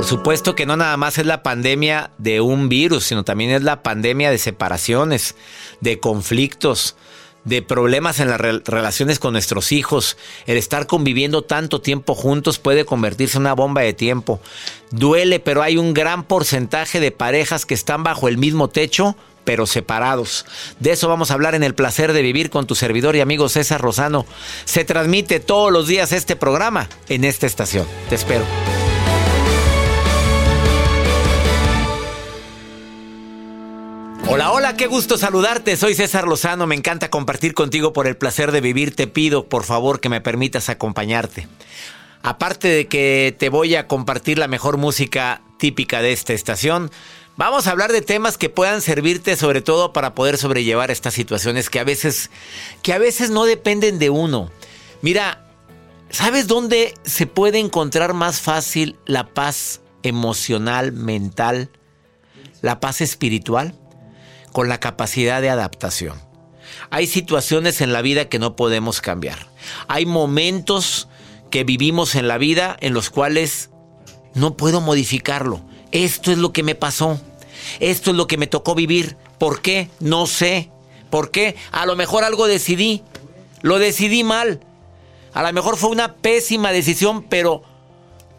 Por supuesto que no nada más es la pandemia de un virus, sino también es la pandemia de separaciones, de conflictos, de problemas en las re relaciones con nuestros hijos. El estar conviviendo tanto tiempo juntos puede convertirse en una bomba de tiempo. Duele, pero hay un gran porcentaje de parejas que están bajo el mismo techo pero separados. De eso vamos a hablar en el placer de vivir con tu servidor y amigo César Rosano. Se transmite todos los días este programa en esta estación. Te espero. Hola, hola, qué gusto saludarte. Soy César Lozano. Me encanta compartir contigo por el placer de vivir. Te pido, por favor, que me permitas acompañarte. Aparte de que te voy a compartir la mejor música típica de esta estación, vamos a hablar de temas que puedan servirte sobre todo para poder sobrellevar estas situaciones que a veces que a veces no dependen de uno. Mira, ¿sabes dónde se puede encontrar más fácil la paz emocional, mental, la paz espiritual? Con la capacidad de adaptación. Hay situaciones en la vida que no podemos cambiar. Hay momentos que vivimos en la vida en los cuales no puedo modificarlo. Esto es lo que me pasó. Esto es lo que me tocó vivir. ¿Por qué? No sé. ¿Por qué? A lo mejor algo decidí. Lo decidí mal. A lo mejor fue una pésima decisión, pero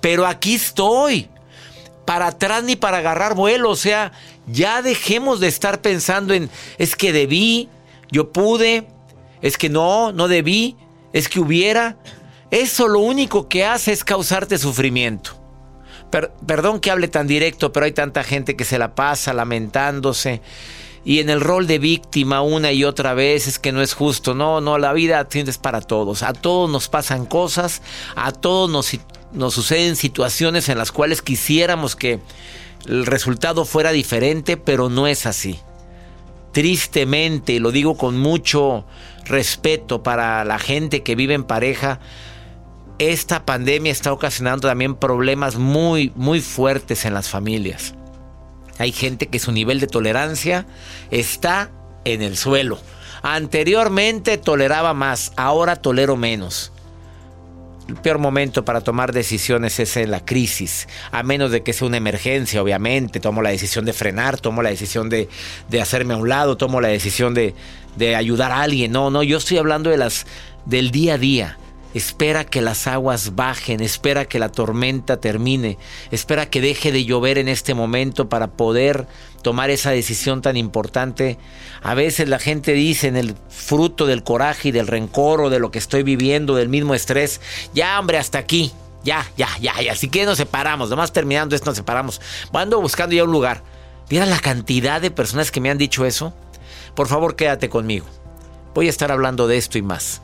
pero aquí estoy para atrás ni para agarrar vuelo. O sea, ya dejemos de estar pensando en, es que debí, yo pude, es que no, no debí, es que hubiera. Eso lo único que hace es causarte sufrimiento. perdón que hable tan directo, pero hay tanta gente que se la pasa lamentándose. Y en el rol de víctima una y otra vez es que no es justo. No, no, la vida es para todos. A todos nos pasan cosas, a todos nos nos suceden situaciones en las cuales quisiéramos que el resultado fuera diferente, pero no es así. Tristemente, y lo digo con mucho respeto para la gente que vive en pareja, esta pandemia está ocasionando también problemas muy, muy fuertes en las familias. Hay gente que su nivel de tolerancia está en el suelo. Anteriormente toleraba más, ahora tolero menos. El peor momento para tomar decisiones es en la crisis, a menos de que sea una emergencia, obviamente. Tomo la decisión de frenar, tomo la decisión de, de hacerme a un lado, tomo la decisión de, de ayudar a alguien. No, no, yo estoy hablando de las, del día a día. Espera que las aguas bajen, espera que la tormenta termine, espera que deje de llover en este momento para poder tomar esa decisión tan importante. A veces la gente dice en el fruto del coraje y del rencor o de lo que estoy viviendo, del mismo estrés, ya hombre, hasta aquí, ya, ya, ya, ya, así que nos separamos, nomás terminando esto nos separamos. Ando buscando ya un lugar. Mira la cantidad de personas que me han dicho eso. Por favor, quédate conmigo. Voy a estar hablando de esto y más.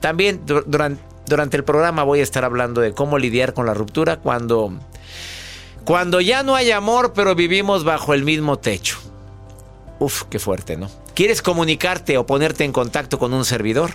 También durante el programa voy a estar hablando de cómo lidiar con la ruptura cuando cuando ya no hay amor, pero vivimos bajo el mismo techo. Uf, qué fuerte, ¿no? ¿Quieres comunicarte o ponerte en contacto con un servidor?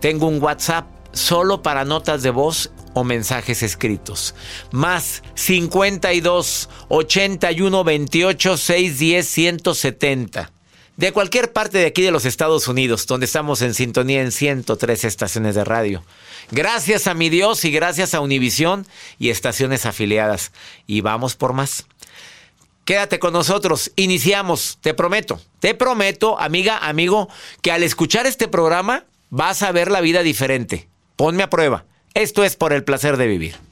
Tengo un WhatsApp solo para notas de voz o mensajes escritos. Más 52 81 28 610 170 de cualquier parte de aquí de los Estados Unidos, donde estamos en sintonía en 103 estaciones de radio. Gracias a mi Dios y gracias a Univisión y estaciones afiliadas. Y vamos por más. Quédate con nosotros, iniciamos, te prometo, te prometo, amiga, amigo, que al escuchar este programa vas a ver la vida diferente. Ponme a prueba. Esto es por el placer de vivir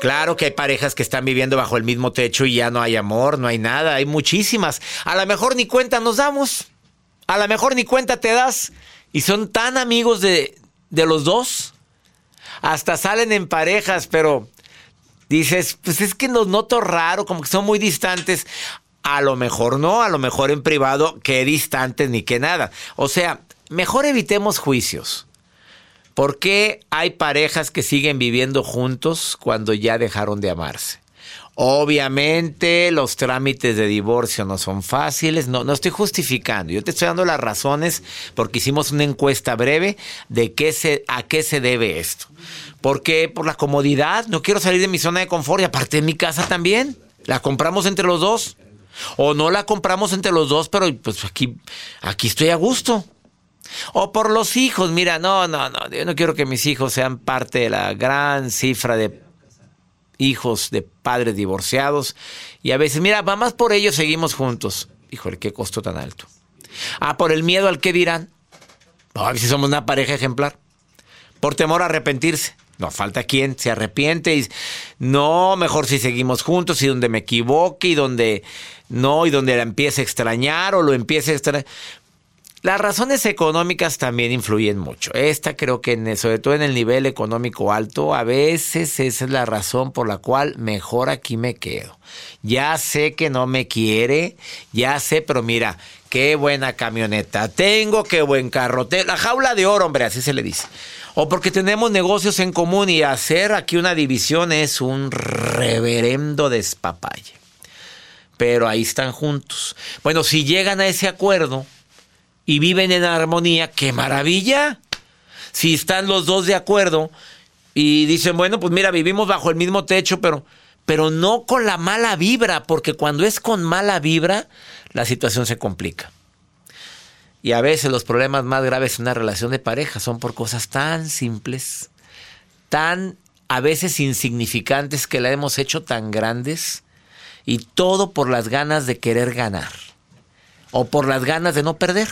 Claro que hay parejas que están viviendo bajo el mismo techo y ya no hay amor, no hay nada, hay muchísimas. A lo mejor ni cuenta nos damos. A lo mejor ni cuenta te das. Y son tan amigos de, de los dos. Hasta salen en parejas, pero dices, pues es que los noto raro, como que son muy distantes. A lo mejor no, a lo mejor en privado, qué distantes ni qué nada. O sea, mejor evitemos juicios. ¿Por qué hay parejas que siguen viviendo juntos cuando ya dejaron de amarse? Obviamente los trámites de divorcio no son fáciles, no, no estoy justificando, yo te estoy dando las razones porque hicimos una encuesta breve de qué se, a qué se debe esto. Porque por la comodidad, no quiero salir de mi zona de confort y aparte de mi casa también. La compramos entre los dos. O no la compramos entre los dos, pero pues aquí, aquí estoy a gusto. O por los hijos, mira, no, no, no, yo no quiero que mis hijos sean parte de la gran cifra de hijos de padres divorciados. Y a veces, mira, más por ellos seguimos juntos. Híjole, qué costo tan alto. Ah, por el miedo al que dirán. A ver si somos una pareja ejemplar. Por temor a arrepentirse. No falta quien se arrepiente y no, mejor si seguimos juntos y donde me equivoque y donde no, y donde la empiece a extrañar o lo empiece a extrañar. Las razones económicas también influyen mucho. Esta creo que en, sobre todo en el nivel económico alto, a veces esa es la razón por la cual mejor aquí me quedo. Ya sé que no me quiere, ya sé, pero mira, qué buena camioneta tengo, qué buen carro. La jaula de oro, hombre, así se le dice. O porque tenemos negocios en común y hacer aquí una división es un reverendo despapalle. Pero ahí están juntos. Bueno, si llegan a ese acuerdo y viven en armonía, qué maravilla. Si están los dos de acuerdo y dicen, bueno, pues mira, vivimos bajo el mismo techo, pero, pero no con la mala vibra, porque cuando es con mala vibra, la situación se complica. Y a veces los problemas más graves en una relación de pareja son por cosas tan simples, tan a veces insignificantes que la hemos hecho tan grandes y todo por las ganas de querer ganar o por las ganas de no perder.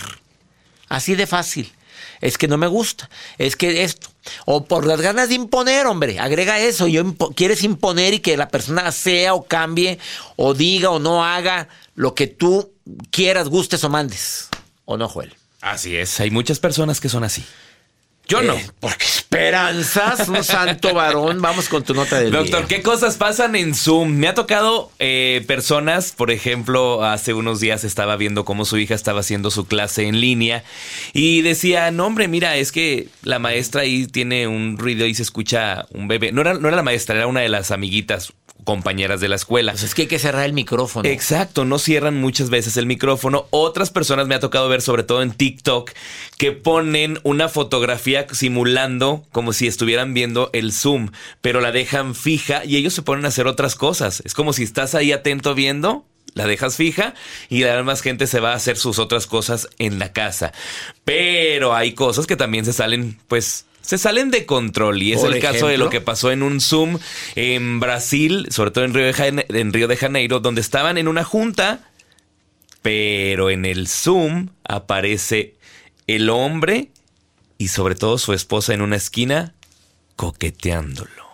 Así de fácil. Es que no me gusta. Es que esto. O por las ganas de imponer, hombre. Agrega eso. Yo quieres imponer y que la persona sea o cambie o diga o no haga lo que tú quieras, gustes o mandes. ¿O no, Joel? Así es. Hay muchas personas que son así. Yo no. Eh, porque esperanzas, un santo varón. Vamos con tu nota del Doctor, ¿qué cosas pasan en Zoom? Me ha tocado eh, personas, por ejemplo, hace unos días estaba viendo cómo su hija estaba haciendo su clase en línea y decía, no hombre, mira, es que la maestra ahí tiene un ruido y se escucha un bebé. No era, no era la maestra, era una de las amiguitas compañeras de la escuela. Pues es que hay que cerrar el micrófono. Exacto, no cierran muchas veces el micrófono. Otras personas me ha tocado ver, sobre todo en TikTok, que ponen una fotografía simulando como si estuvieran viendo el Zoom, pero la dejan fija y ellos se ponen a hacer otras cosas. Es como si estás ahí atento viendo la dejas fija y la más gente se va a hacer sus otras cosas en la casa. Pero hay cosas que también se salen, pues, se salen de control y es el caso de lo que pasó en un Zoom en Brasil, sobre todo en Río, de Janeiro, en Río de Janeiro, donde estaban en una junta, pero en el Zoom aparece el hombre y sobre todo su esposa en una esquina coqueteándolo.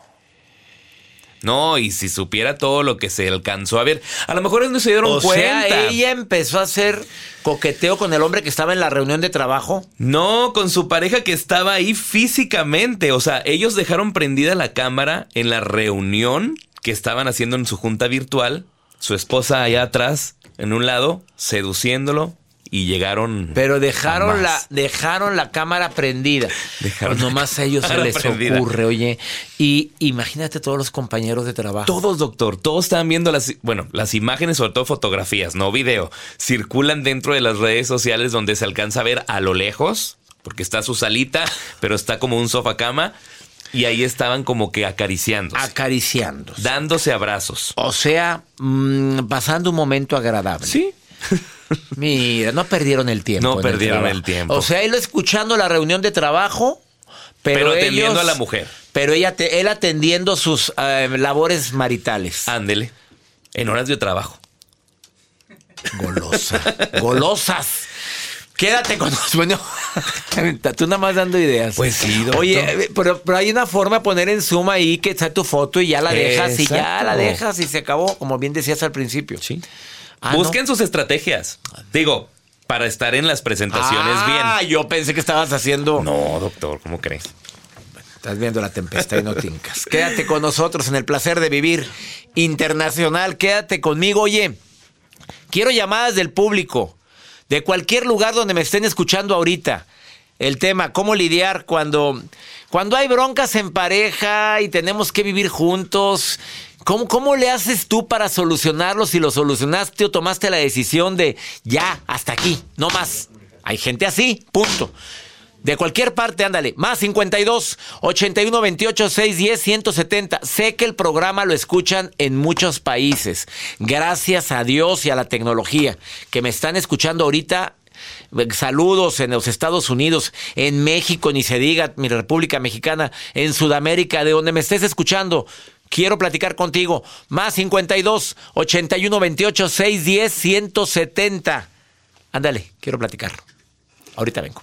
No, y si supiera todo lo que se alcanzó a ver, a lo mejor no se dieron o cuenta. Sea, ella empezó a hacer coqueteo con el hombre que estaba en la reunión de trabajo. No, con su pareja que estaba ahí físicamente. O sea, ellos dejaron prendida la cámara en la reunión que estaban haciendo en su junta virtual. Su esposa allá atrás, en un lado, seduciéndolo, y llegaron. Pero dejaron la, dejaron la cámara prendida. Dejaron pues nomás a ellos se les ocurre, oye. Y imagínate todos los compañeros de trabajo. Todos, doctor, todos estaban viendo las, bueno, las imágenes, sobre todo fotografías, no video, circulan dentro de las redes sociales donde se alcanza a ver a lo lejos, porque está su salita, pero está como un sofá cama. Y ahí estaban como que acariciando. Acariciando. Dándose abrazos. O sea, mmm, pasando un momento agradable. Sí. Mira, no perdieron el tiempo. No perdieron el, tiempo. O sea, él escuchando la reunión de trabajo, pero, pero atendiendo a la mujer. Pero ella él atendiendo sus uh, labores maritales. Ándele. En horas de trabajo. Golosa. Golosas. Quédate con nosotros. Bueno, tú nada más dando ideas. Pues sí, doctor. Oye, pero, pero, hay una forma de poner en suma ahí que está tu foto y ya la dejas Exacto. y ya la dejas y se acabó, como bien decías al principio. Sí. Ah, Busquen no. sus estrategias. Digo, para estar en las presentaciones ah, bien. Ah, yo pensé que estabas haciendo. No, doctor, ¿cómo crees? Estás viendo la tempestad y no tincas. Quédate con nosotros en el placer de vivir internacional. Quédate conmigo. Oye, quiero llamadas del público, de cualquier lugar donde me estén escuchando ahorita. El tema, cómo lidiar cuando, cuando hay broncas en pareja y tenemos que vivir juntos. ¿Cómo, ¿Cómo le haces tú para solucionarlo si lo solucionaste o tomaste la decisión de ya, hasta aquí, no más? Hay gente así, punto. De cualquier parte, ándale. Más 52 81 28 610 170. Sé que el programa lo escuchan en muchos países. Gracias a Dios y a la tecnología que me están escuchando ahorita. Saludos en los Estados Unidos, en México, ni se diga, mi República Mexicana, en Sudamérica, de donde me estés escuchando. Quiero platicar contigo. Más 52 81 28 610 170. Ándale, quiero platicar. Ahorita vengo.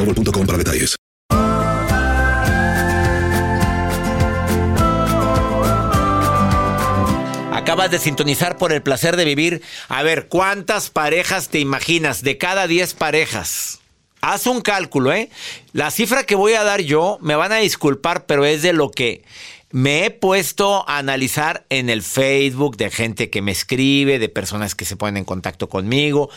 boostmobile.com para detalles. Acabas de sintonizar por el placer de vivir. A ver, ¿cuántas parejas te imaginas? De cada 10 parejas. Haz un cálculo, ¿eh? La cifra que voy a dar yo, me van a disculpar, pero es de lo que me he puesto a analizar en el Facebook de gente que me escribe, de personas que se ponen en contacto conmigo.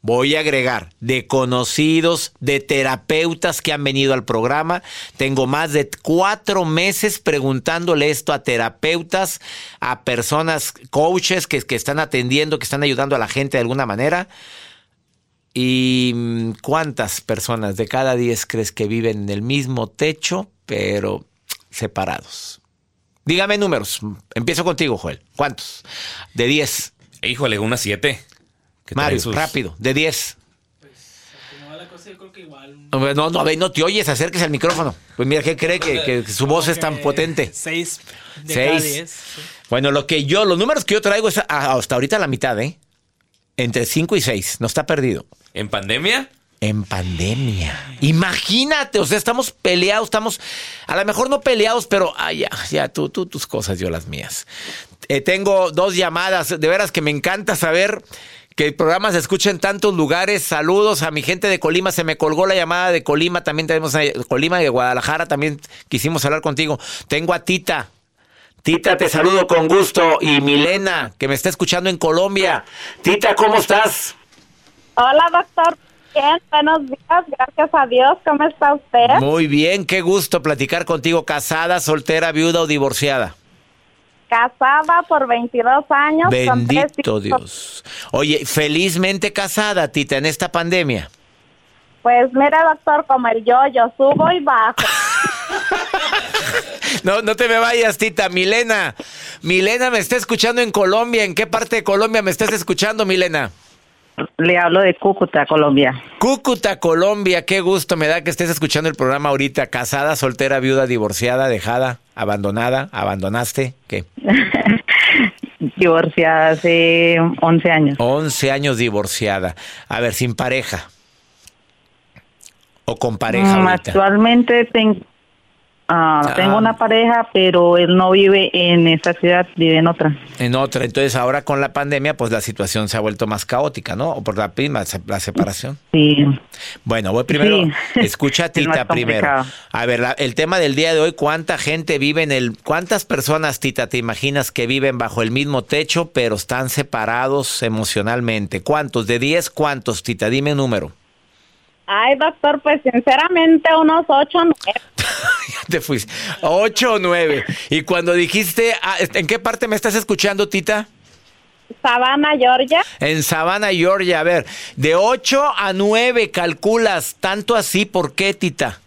Voy a agregar de conocidos, de terapeutas que han venido al programa. Tengo más de cuatro meses preguntándole esto a terapeutas, a personas, coaches que, que están atendiendo, que están ayudando a la gente de alguna manera. ¿Y mm, cuántas personas de cada diez crees que viven en el mismo techo, pero separados? Dígame números. Empiezo contigo, Joel. ¿Cuántos? De 10. Híjole, una siete. que trae Mario, sus- rápido. De 10. No, no, no, a ver, no te oyes, acérquese al micrófono. Pues mira, ¿qué cree que, que su voz es tan potente? Seis de Seis. cada diez. sí. Bueno, lo que yo, los números que yo traigo es a- hasta ahorita la mitad, ¿eh? Entre 5 y 6, no está perdido. ¿En pandemia? En pandemia. Imagínate, o sea, estamos peleados, estamos, a lo mejor no peleados, pero ay, ya, ya, tú, tú tus cosas, yo las mías. Eh, tengo dos llamadas, de veras que me encanta saber que el programa se escucha en tantos lugares. Saludos a mi gente de Colima, se me colgó la llamada de Colima, también tenemos a Colima de Guadalajara, también quisimos hablar contigo. Tengo a Tita. Tita, te saludo con gusto. Y Milena, que me está escuchando en Colombia. Tita, ¿cómo estás? Hola, doctor. Bien, buenos días. Gracias a Dios. ¿Cómo está usted? Muy bien, qué gusto platicar contigo. ¿Casada, soltera, viuda o divorciada? Casada por 22 años. Bendito. Dios. Oye, felizmente casada, Tita, en esta pandemia. Pues mira, doctor, como el yo, yo subo y bajo. No, no te me vayas, Tita. Milena. Milena me está escuchando en Colombia. ¿En qué parte de Colombia me estás escuchando, Milena? Le hablo de Cúcuta, Colombia. Cúcuta, Colombia. Qué gusto me da que estés escuchando el programa ahorita. Casada, soltera, viuda, divorciada, dejada, abandonada, abandonaste. ¿Qué? Divorciada hace 11 años. 11 años divorciada. A ver, sin pareja. O con pareja Mm, ahorita. Actualmente ten- ah, Ah. tengo una pareja, pero él no vive en esta ciudad, vive en otra. En otra. Entonces ahora con la pandemia, pues la situación se ha vuelto más caótica, ¿no? O por la prima, la separación. Sí. Bueno, voy primero. Sí. Escucha a Tita primero. A ver, la- el tema del día de hoy, ¿cuánta gente vive en el... ¿Cuántas personas, Tita, te imaginas que viven bajo el mismo techo, pero están separados emocionalmente? ¿Cuántos? ¿De 10 cuántos, Tita? Dime un número. Ay, doctor, pues sinceramente unos ocho, nueve. Te fuiste. Ocho o nueve. Y cuando dijiste, ah, ¿en qué parte me estás escuchando, Tita? Savannah, Georgia. En Savannah, Georgia. A ver, de 8 a 9 calculas. Tanto así, ¿por qué, Tita?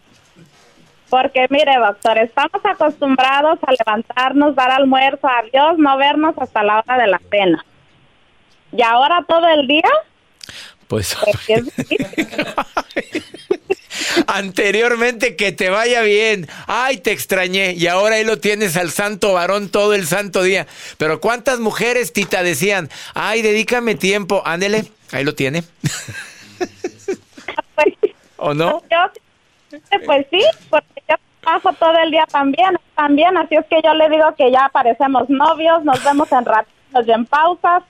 Porque mire, doctor, estamos acostumbrados a levantarnos, dar almuerzo, adiós, no vernos hasta la hora de la cena. Y ahora todo el día. Pues. Anteriormente que te vaya bien. Ay, te extrañé. Y ahora ahí lo tienes al santo varón todo el santo día. Pero ¿cuántas mujeres, Tita, decían? Ay, dedícame tiempo. Ándele. Ahí lo tiene. ¿O no? Yo, pues sí, porque yo paso todo el día también, también. Así es que yo le digo que ya parecemos novios, nos vemos en ratitos y en pausas.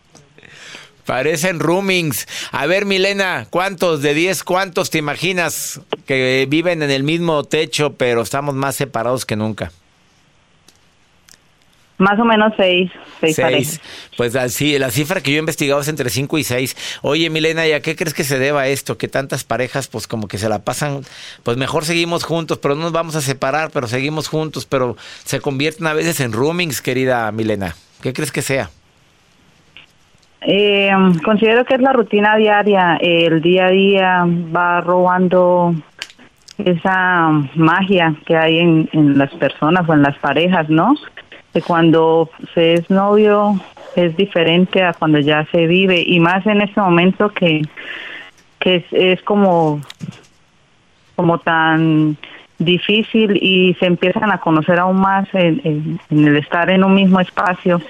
Parecen roomings. A ver, Milena, ¿cuántos de 10, cuántos te imaginas que viven en el mismo techo, pero estamos más separados que nunca? Más o menos seis, seis, Seis. parejas. Pues así, la cifra que yo he investigado es entre 5 y 6. Oye, Milena, ¿y a qué crees que se deba esto? Que tantas parejas, pues como que se la pasan, pues mejor seguimos juntos, pero no nos vamos a separar, pero seguimos juntos, pero se convierten a veces en roomings, querida Milena. ¿Qué crees que sea? Eh, considero que es la rutina diaria, el día a día va robando esa magia que hay en, las personas o en las parejas, ¿no? De cuando se es novio es diferente a cuando ya se vive y más en este momento que, que es, es como, como tan difícil y se empiezan a conocer aún más en el estar en un mismo espacio.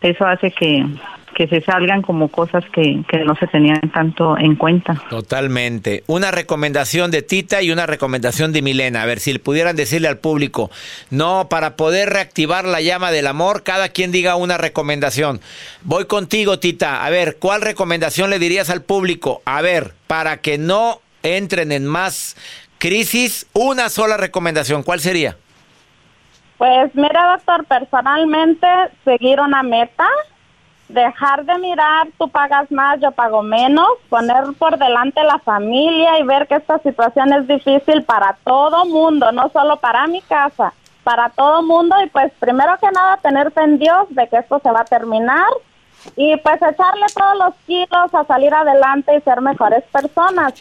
Eso hace que, que se salgan como cosas que, que no se tenían tanto en cuenta. Totalmente. Una recomendación de Tita y una recomendación de Milena. A ver, si le pudieran decirle al público, no, para poder reactivar la llama del amor, cada quien diga una recomendación. Voy contigo, Tita. A ver, ¿cuál recomendación le dirías al público? A ver, para que no entren en más crisis, una sola recomendación. ¿Cuál sería? Pues mira, doctor, personalmente seguir una meta, dejar de mirar, tú pagas más, yo pago menos, poner por delante la familia y ver que esta situación es difícil para todo mundo, no solo para mi casa, para todo mundo y pues primero que nada tener en Dios de que esto se va a terminar y pues echarle todos los kilos a salir adelante y ser mejores personas.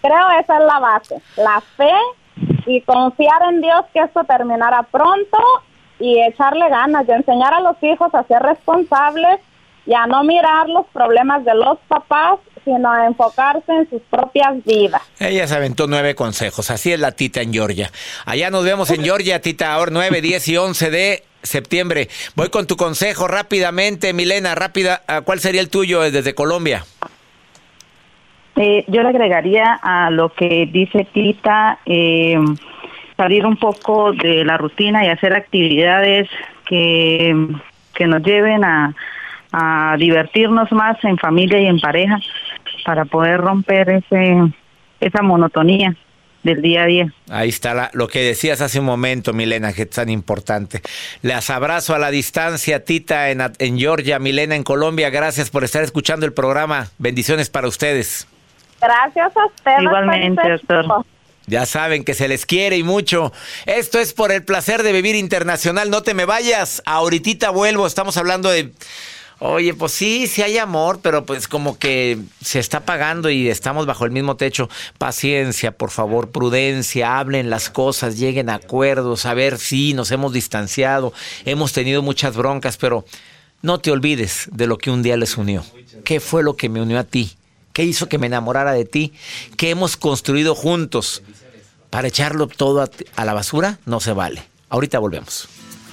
Creo esa es la base, la fe y confiar en Dios que esto terminará pronto y echarle ganas y enseñar a los hijos a ser responsables y a no mirar los problemas de los papás, sino a enfocarse en sus propias vidas. Ella se aventó nueve consejos. Así es la Tita en Georgia. Allá nos vemos en Georgia, Tita, ahora 9, 10 y 11 de septiembre. Voy con tu consejo rápidamente, Milena, rápida. ah, ¿Cuál sería el tuyo desde Colombia? Eh, yo le agregaría a lo que dice Tita, eh, salir un poco de la rutina y hacer actividades que, que nos lleven a, a divertirnos más en familia y en pareja para poder romper ese esa monotonía del día a día. Ahí está la- lo que decías hace un momento, Milena, que es tan importante. Les abrazo a la distancia, Tita en, en Georgia, Milena en Colombia. Gracias por estar escuchando el programa. Bendiciones para ustedes. Gracias a usted. Igualmente, doctor. Ya saben que se les quiere y mucho. Esto es por el placer de vivir internacional. No te me vayas. Ahorita vuelvo. Estamos hablando de. Oye, pues sí, sí hay amor, pero pues como que se está pagando y estamos bajo el mismo techo. Paciencia, por favor, prudencia, hablen las cosas, lleguen a acuerdos, a ver si nos hemos distanciado, hemos tenido muchas broncas, pero no te olvides de lo que un día les unió. ¿Qué fue lo que me unió a ti? ¿Qué hizo que me enamorara de ti? ¿Qué hemos construido juntos? Para echarlo todo a, a la basura no se vale. Ahorita volvemos.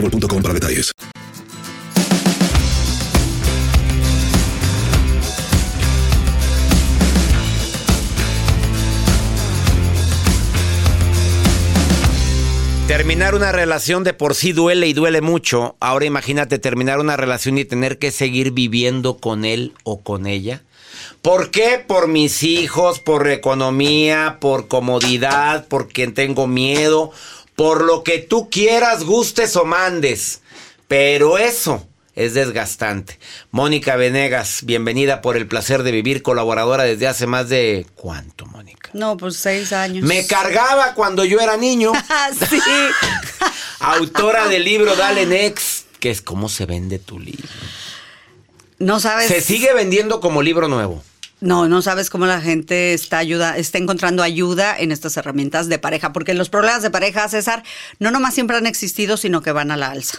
boostmobile.com para detalles. Terminar una relación de por sí duele y duele mucho. Ahora imagínate terminar una relación y tener que seguir viviendo con él o con ella. ¿Por qué? Por mis hijos, por economía, por comodidad, porque tengo miedo, por lo que tú quieras, gustes o mandes. Pero eso es desgastante. Mónica Venegas, bienvenida por el placer de vivir, colaboradora desde hace más de... ¿Cuánto, Mónica? No, pues seis años. Me cargaba cuando yo era niño. sí. Autora del libro Dale Next, que es cómo se vende tu libro. No sabes. Se sigue vendiendo como libro nuevo. No, no sabes cómo la gente está ayuda, está encontrando ayuda en estas herramientas de pareja, porque los problemas de pareja, César, no nomás siempre han existido, sino que van a la alza.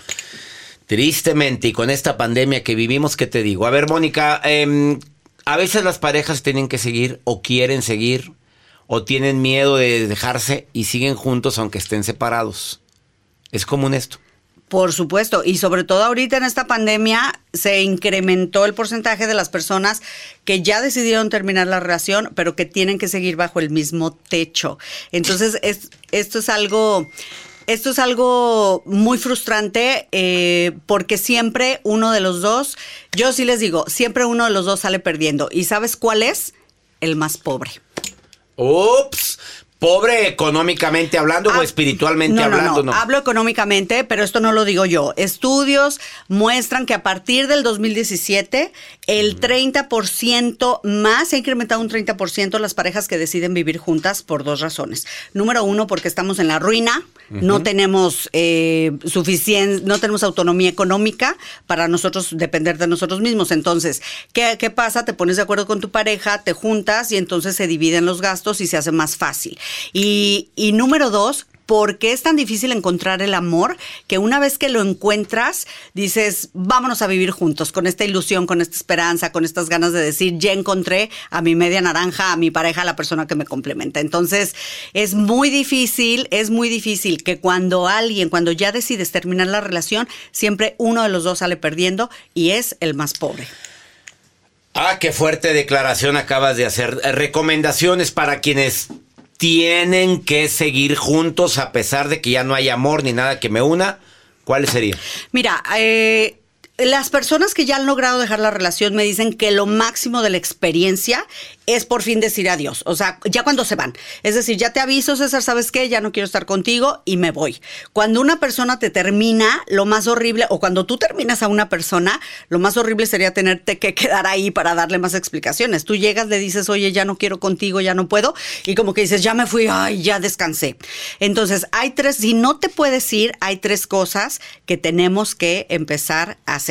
Tristemente, y con esta pandemia que vivimos, ¿qué te digo? A ver, Mónica, eh, a veces las parejas tienen que seguir o quieren seguir o tienen miedo de dejarse y siguen juntos aunque estén separados. ¿Es común esto? Por supuesto, y sobre todo ahorita en esta pandemia se incrementó el porcentaje de las personas que ya decidieron terminar la relación, pero que tienen que seguir bajo el mismo techo. Entonces, es, esto es algo... Esto es algo muy frustrante eh, porque siempre uno de los dos, yo sí les digo, siempre uno de los dos sale perdiendo. ¿Y sabes cuál es? El más pobre. Ups, pobre económicamente hablando o espiritualmente No, hablando, no, no. Hablo económicamente, pero esto no lo digo yo. Estudios muestran que a partir del 2017, el 30% más, se ha incrementado un 30% las parejas que deciden vivir juntas por dos razones. Número uno, porque estamos en la ruina, no tenemos eh, suficien- no tenemos autonomía económica para nosotros depender de nosotros mismos. Entonces, ¿qué, ¿qué pasa? Te pones de acuerdo con tu pareja, te juntas y entonces se dividen los gastos y se hace más fácil. Y, número dos, ¿Por qué es tan difícil encontrar el amor que una vez que lo encuentras dices, vámonos a vivir juntos, con esta ilusión, con esta esperanza, con estas ganas de decir, ya encontré a mi media naranja, a mi pareja, a la persona que me complementa? Entonces, es muy difícil, es muy difícil que cuando alguien, cuando ya decides terminar la relación, siempre uno de los dos sale perdiendo y es el más pobre. Ah, qué fuerte declaración acabas de hacer. Eh, Recomendaciones para quienes tienen que seguir juntos a pesar de que ya no hay amor ni nada que me una. ¿Cuáles serían? Mira, eh, las personas que ya han logrado dejar la relación me dicen que lo máximo de la experiencia es por fin decir adiós. O sea, ya cuando se van. Es decir, ya te aviso, César, ¿sabes qué? Ya no quiero estar contigo y me voy. Cuando una persona te termina, lo más horrible, o cuando tú terminas a una persona, lo más horrible sería tenerte que quedar ahí para darle más explicaciones. Tú llegas, le dices, oye, ya no quiero contigo, ya no puedo. Y como que dices, ya me fui, ay, ya descansé. Entonces, hay tres, si no te puedes ir, hay tres cosas que tenemos que empezar a hacer.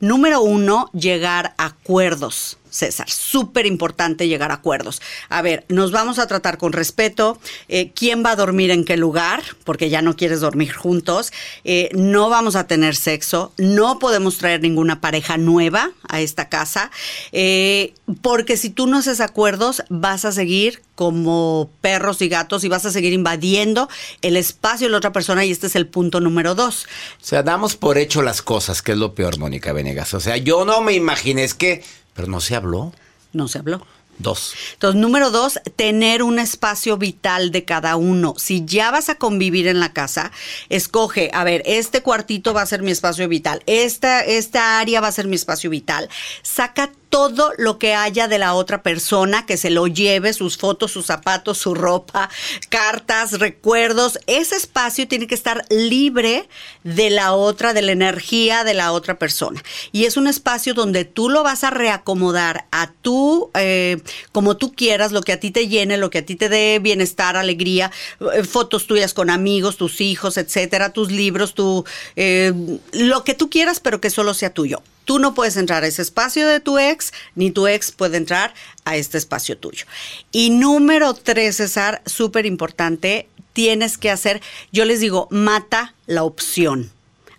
Número uno, llegar a acuerdos. César. Súper importante llegar a acuerdos. A ver, nos vamos a tratar con respeto. Eh, ¿Quién va a dormir en qué lugar? Porque ya no quieres dormir juntos. Eh, no vamos a tener sexo. No podemos traer ninguna pareja nueva a esta casa. Eh, porque si tú no haces acuerdos, vas a seguir como perros y gatos y vas a seguir invadiendo el espacio de la otra persona y este es el punto número dos. O sea, damos por hecho las cosas, que es lo peor, Mónica Venegas. O sea, yo no me imaginé, es que pero no se habló. No se habló. Dos. Entonces, número dos, tener un espacio vital de cada uno. Si ya vas a convivir en la casa, escoge, a ver, este cuartito va a ser mi espacio vital, esta, esta área va a ser mi espacio vital. Saca todo lo que haya de la otra persona, que se lo lleve, sus fotos, sus zapatos, su ropa, cartas, recuerdos. Ese espacio tiene que estar libre de la otra, de la energía de la otra persona. Y es un espacio donde tú lo vas a reacomodar a tú, eh, como tú quieras, lo que a ti te llene, lo que a ti te dé bienestar, alegría, eh, fotos tuyas con amigos, tus hijos, etcétera, tus libros, tu, eh, lo que tú quieras, pero que solo sea tuyo. Tú no puedes entrar a ese espacio de tu ex, ni tu ex puede entrar a este espacio tuyo. Y número tres, César, súper importante, tienes que hacer, yo les digo, mata la opción.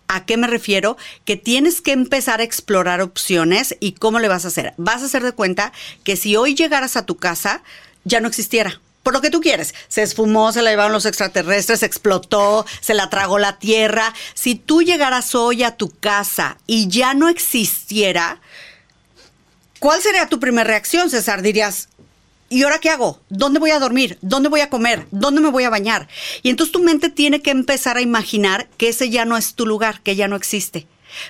¿A qué me refiero? Que tienes que empezar a explorar opciones y cómo le vas a hacer. Vas a hacer de cuenta que si hoy llegaras a tu casa, ya no existiera por lo que tú quieres. Se esfumó, se la llevaron los extraterrestres, explotó, se la tragó la tierra. Si tú llegaras hoy a tu casa y ya no existiera, ¿cuál sería tu primera reacción, César? Dirías, ¿y ahora qué hago? ¿Dónde voy a dormir? ¿Dónde voy a comer? ¿Dónde me voy a bañar? Y entonces tu mente tiene que empezar a imaginar que ese ya no es tu lugar, que ya no existe.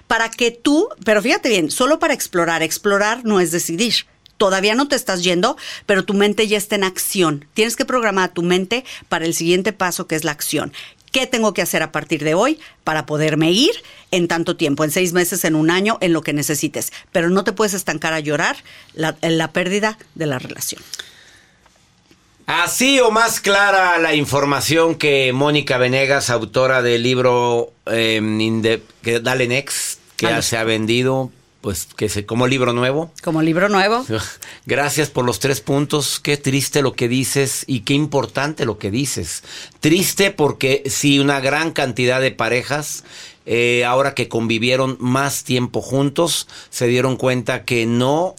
Para que tú, pero fíjate bien, solo para explorar, explorar no es decidir todavía no te estás yendo, pero tu mente ya está en acción. Tienes que programar a tu mente para el siguiente paso que es la acción. ¿Qué tengo que hacer a partir de hoy para poderme ir en tanto tiempo, en seis meses, en un año, en lo que necesites? Pero no te puedes estancar a llorar la, la pérdida de la relación. Así o más clara la información que Mónica Venegas, autora del libro eh, que Dale Next, que ya se ha vendido pues que se, como libro nuevo. Como libro nuevo. Gracias por los tres puntos. Qué triste lo que dices y qué importante lo que dices. Triste porque si una gran cantidad de parejas, eh, ahora que convivieron más tiempo juntos, se dieron cuenta que no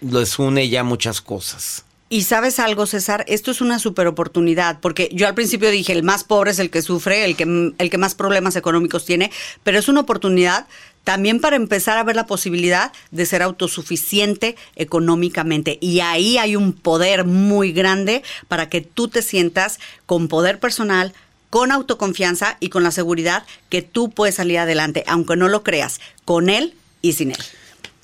les une ya muchas cosas. Y sabes algo, César, esto es una super oportunidad, porque yo al principio dije, el más pobre es el que sufre, el que, el que más problemas económicos tiene, pero es una oportunidad también para empezar a ver la posibilidad de ser autosuficiente económicamente. Y ahí hay un poder muy grande para que tú te sientas con poder personal, con autoconfianza y con la seguridad que tú puedes salir adelante, aunque no lo creas, con él y sin él.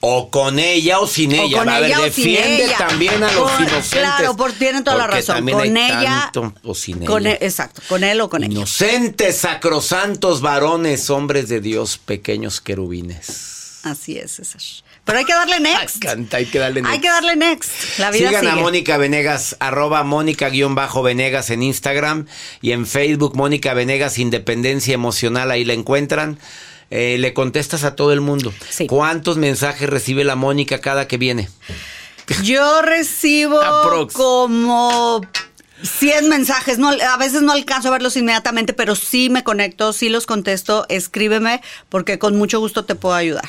O con ella o sin ella. Con a ver, defiende también a los inocentes. Claro, por, tienen toda la razón. Con ella. o sin con ella. E, exacto, con él o con ella. Inocentes, sacrosantos varones, hombres de Dios, pequeños querubines. Así es, César. Pero hay que darle next. hay que darle next. Hay que darle next. La vida Sigan sigue. a Mónica Venegas, arroba Mónica-Venegas en Instagram y en Facebook, Mónica Venegas Independencia Emocional, ahí la encuentran. Eh, le contestas a todo el mundo. ¿Cuántos mensajes recibe la Mónica cada que viene? Yo recibo como 100 mensajes. No, a veces no alcanzo a verlos inmediatamente, pero sí me conecto, sí los contesto. Escríbeme porque con mucho gusto te puedo ayudar.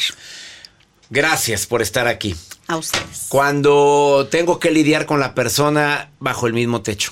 Gracias por estar aquí. A ustedes. Cuando tengo que lidiar con la persona bajo el mismo techo.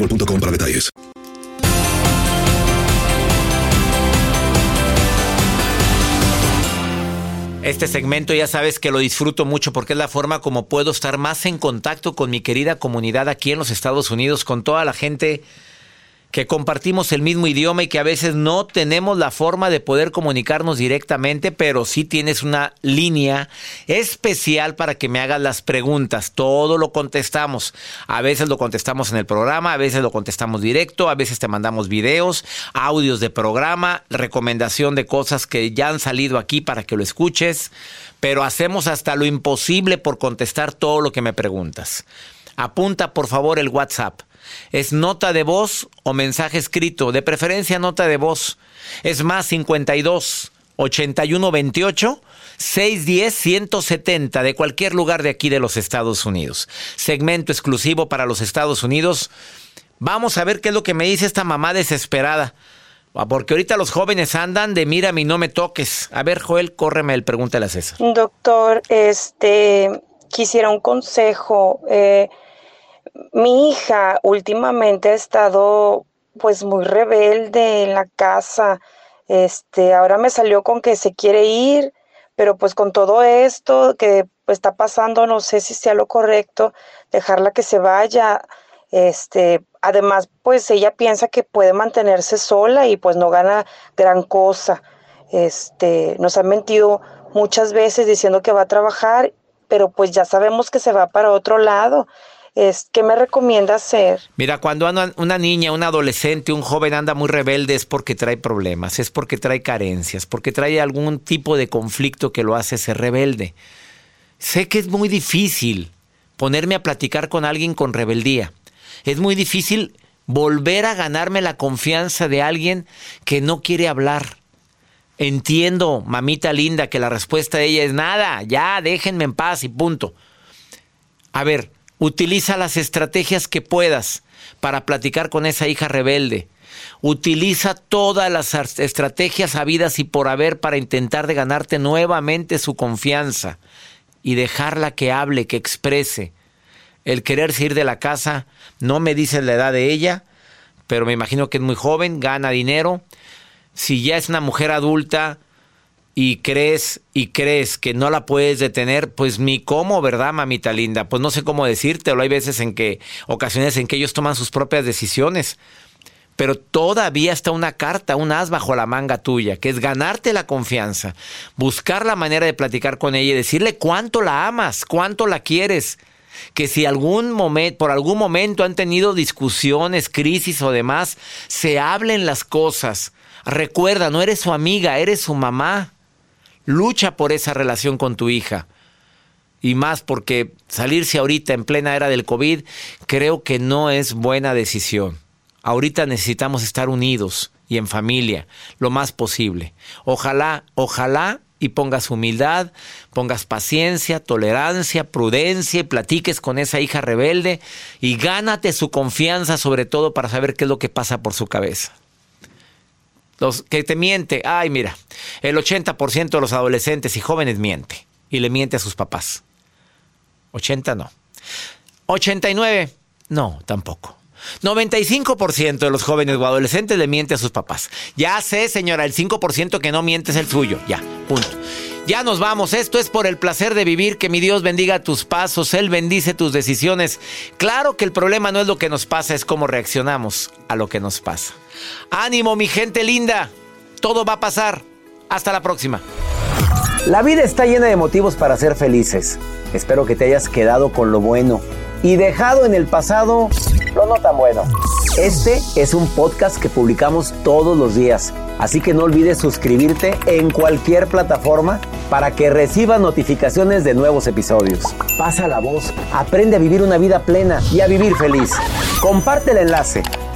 boostmobile.com para detalles. Este segmento ya sabes que lo disfruto mucho porque es la forma como puedo estar más en contacto con mi querida comunidad aquí en los Estados Unidos, con toda la gente que compartimos el mismo idioma y que a veces no tenemos la forma de poder comunicarnos directamente, pero sí tienes una línea especial para que me hagas las preguntas. Todo lo contestamos. A veces lo contestamos en el programa, a veces lo contestamos directo, a veces te mandamos videos, audios de programa, recomendación de cosas que ya han salido aquí para que lo escuches, pero hacemos hasta lo imposible por contestar todo lo que me preguntas. Apunta por favor el WhatsApp es nota de voz o mensaje escrito, de preferencia nota de voz. Es más 52 81 28 610 170 de cualquier lugar de aquí de los Estados Unidos. Segmento exclusivo para los Estados Unidos. Vamos a ver qué es lo que me dice esta mamá desesperada. Ah, Porque ahorita los jóvenes andan de mírame y no me toques. A ver, Joel, córreme el pregúntale a César. Doctor, este, quisiera un consejo. Eh, mi hija últimamente ha estado pues muy rebelde en la casa. Este, ahora me salió con que se quiere ir, pero pues con todo esto que pues, está pasando, no sé si sea lo correcto dejarla que se vaya. Este, además, pues ella piensa que puede mantenerse sola y pues no gana gran cosa. Este, nos ha mentido muchas veces diciendo que va a trabajar, pero pues ya sabemos que se va para otro lado. Es, ¿Qué me recomienda hacer? Mira, cuando una niña, un adolescente, un joven anda muy rebelde es porque trae problemas, es porque trae carencias, porque trae algún tipo de conflicto que lo hace ser rebelde. Sé que es muy difícil ponerme a platicar con alguien con rebeldía. Es muy difícil volver a ganarme la confianza de alguien que no quiere hablar. Entiendo, mamita linda, que la respuesta de ella es nada, ya déjenme en paz y punto. A ver, utiliza las estrategias que puedas para platicar con esa hija rebelde. Utiliza todas las estrategias habidas y por haber para intentar de ganarte nuevamente su confianza y dejarla que hable, que exprese. El quererse ir de la casa, no me dice la edad de ella, pero me imagino que es muy joven, gana dinero. Si ya es una mujer adulta, y crees y crees que no la puedes detener, pues ni cómo, ¿verdad, mamita linda? Pues no sé cómo decírtelo. Hay veces en que, ocasiones en que ellos toman sus propias decisiones. Pero todavía está una carta, un as bajo la manga tuya, que es ganarte la confianza, buscar la manera de platicar con ella y decirle cuánto la amas, cuánto la quieres. Que si algún momento, por algún momento han tenido discusiones, crisis o demás, se hablen las cosas. Recuerda, no eres su amiga, eres su mamá. Lucha por esa relación con tu hija. Y más porque salirse ahorita en plena era del COVID creo que no es buena decisión. Ahorita necesitamos estar unidos y en familia lo más posible. Ojalá, ojalá y pongas humildad, pongas paciencia, tolerancia, prudencia y platiques con esa hija rebelde y gánate su confianza sobre todo para saber qué es lo que pasa por su cabeza. Los que te miente, ay mira, el 80% de los adolescentes y jóvenes miente y le miente a sus papás. 80 no. 89 no, tampoco. 95% de los jóvenes o adolescentes le miente a sus papás. Ya sé, señora, el 5% que no miente es el suyo. Ya, punto. Ya nos vamos. Esto es por el placer de vivir. Que mi Dios bendiga tus pasos. Él bendice tus decisiones. Claro que el problema no es lo que nos pasa, es cómo reaccionamos a lo que nos pasa. Ánimo, mi gente linda. Todo va a pasar. Hasta la próxima. La vida está llena de motivos para ser felices. Espero que te hayas quedado con lo bueno y dejado en el pasado lo no tan bueno. Este es un podcast que publicamos todos los días, así que no olvides suscribirte en cualquier plataforma para que recibas notificaciones de nuevos episodios. Pasa la voz, aprende a vivir una vida plena y a vivir feliz. Comparte el enlace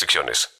restricciones.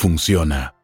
funciona.